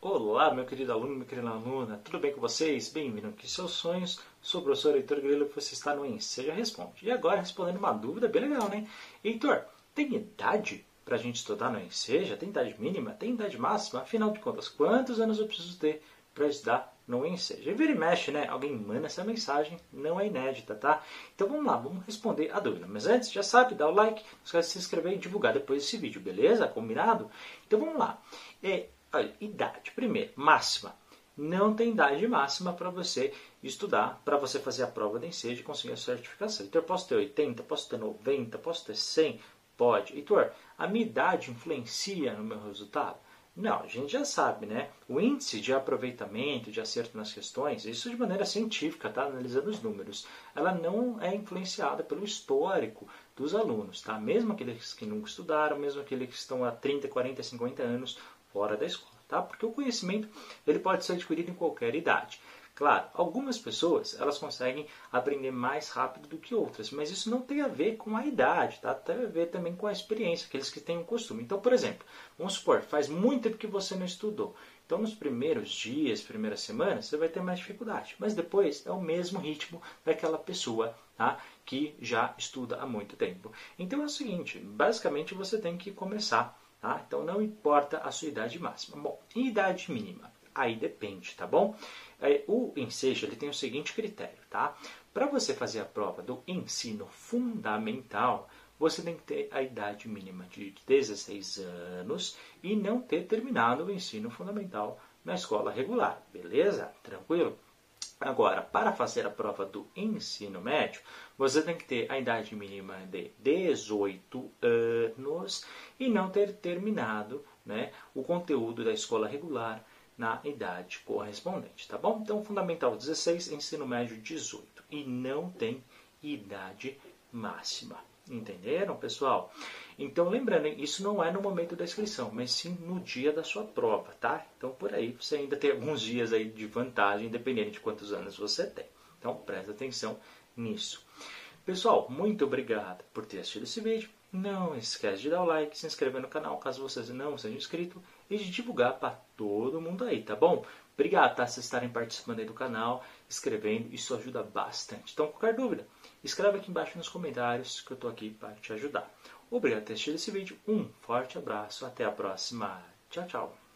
Olá, meu querido aluno, minha querida aluna, tudo bem com vocês? Bem-vindo aqui seus sonhos. Sou o professor Heitor Grilo você está no Enseja Responde. E agora respondendo uma dúvida bem legal, né? Heitor, tem idade para a gente estudar no Enseja? Tem idade mínima? Tem idade máxima? Afinal de contas, quantos anos eu preciso ter para estudar no Enseja? E vira e mexe, né? Alguém manda essa mensagem, não é inédita, tá? Então vamos lá, vamos responder a dúvida. Mas antes, já sabe, dá o like, não esquece de se inscrever e divulgar depois esse vídeo, beleza? Combinado? Então vamos lá. É, Olha, idade. Primeiro, máxima. Não tem idade máxima para você estudar, para você fazer a prova de ensejo e conseguir a certificação. Então, eu posso ter 80, posso ter 90, posso ter 100? Pode. Heitor, a minha idade influencia no meu resultado? Não, a gente já sabe, né? O índice de aproveitamento, de acerto nas questões, isso de maneira científica, tá? Analisando os números, ela não é influenciada pelo histórico dos alunos, tá? Mesmo aqueles que nunca estudaram, mesmo aqueles que estão há 30, 40, 50 anos, fora da escola, tá? Porque o conhecimento ele pode ser adquirido em qualquer idade. Claro, algumas pessoas elas conseguem aprender mais rápido do que outras, mas isso não tem a ver com a idade, tá? Tem a ver também com a experiência, aqueles que têm o costume. Então, por exemplo, vamos supor, faz muito tempo que você não estudou. Então, nos primeiros dias, primeiras semanas, você vai ter mais dificuldade. Mas depois é o mesmo ritmo daquela pessoa tá? que já estuda há muito tempo. Então é o seguinte, basicamente você tem que começar Tá? Então não importa a sua idade máxima. Bom, e idade mínima? Aí depende, tá bom? É, o ensejo ele tem o seguinte critério, tá? Para você fazer a prova do ensino fundamental, você tem que ter a idade mínima de 16 anos e não ter terminado o ensino fundamental na escola regular, beleza? Tranquilo? Agora, para fazer a prova do ensino médio, você tem que ter a idade mínima de 18 anos e não ter terminado né, o conteúdo da escola regular na idade correspondente, tá bom? Então, fundamental 16, ensino médio 18 e não tem idade máxima. Entenderam, pessoal? Então, lembrando, isso não é no momento da inscrição, mas sim no dia da sua prova, tá? Então, por aí, você ainda tem alguns dias aí de vantagem, dependendo de quantos anos você tem. Então, presta atenção nisso. Pessoal, muito obrigado por ter assistido esse vídeo. Não esquece de dar o like, se inscrever no canal caso vocês não sejam inscritos e de divulgar para todo mundo aí, tá bom? Obrigado tá, por estarem participando aí do canal, escrevendo, isso ajuda bastante. Então, qualquer dúvida, escreve aqui embaixo nos comentários que eu estou aqui para te ajudar. Obrigado por ter assistido esse vídeo, um forte abraço, até a próxima, tchau, tchau.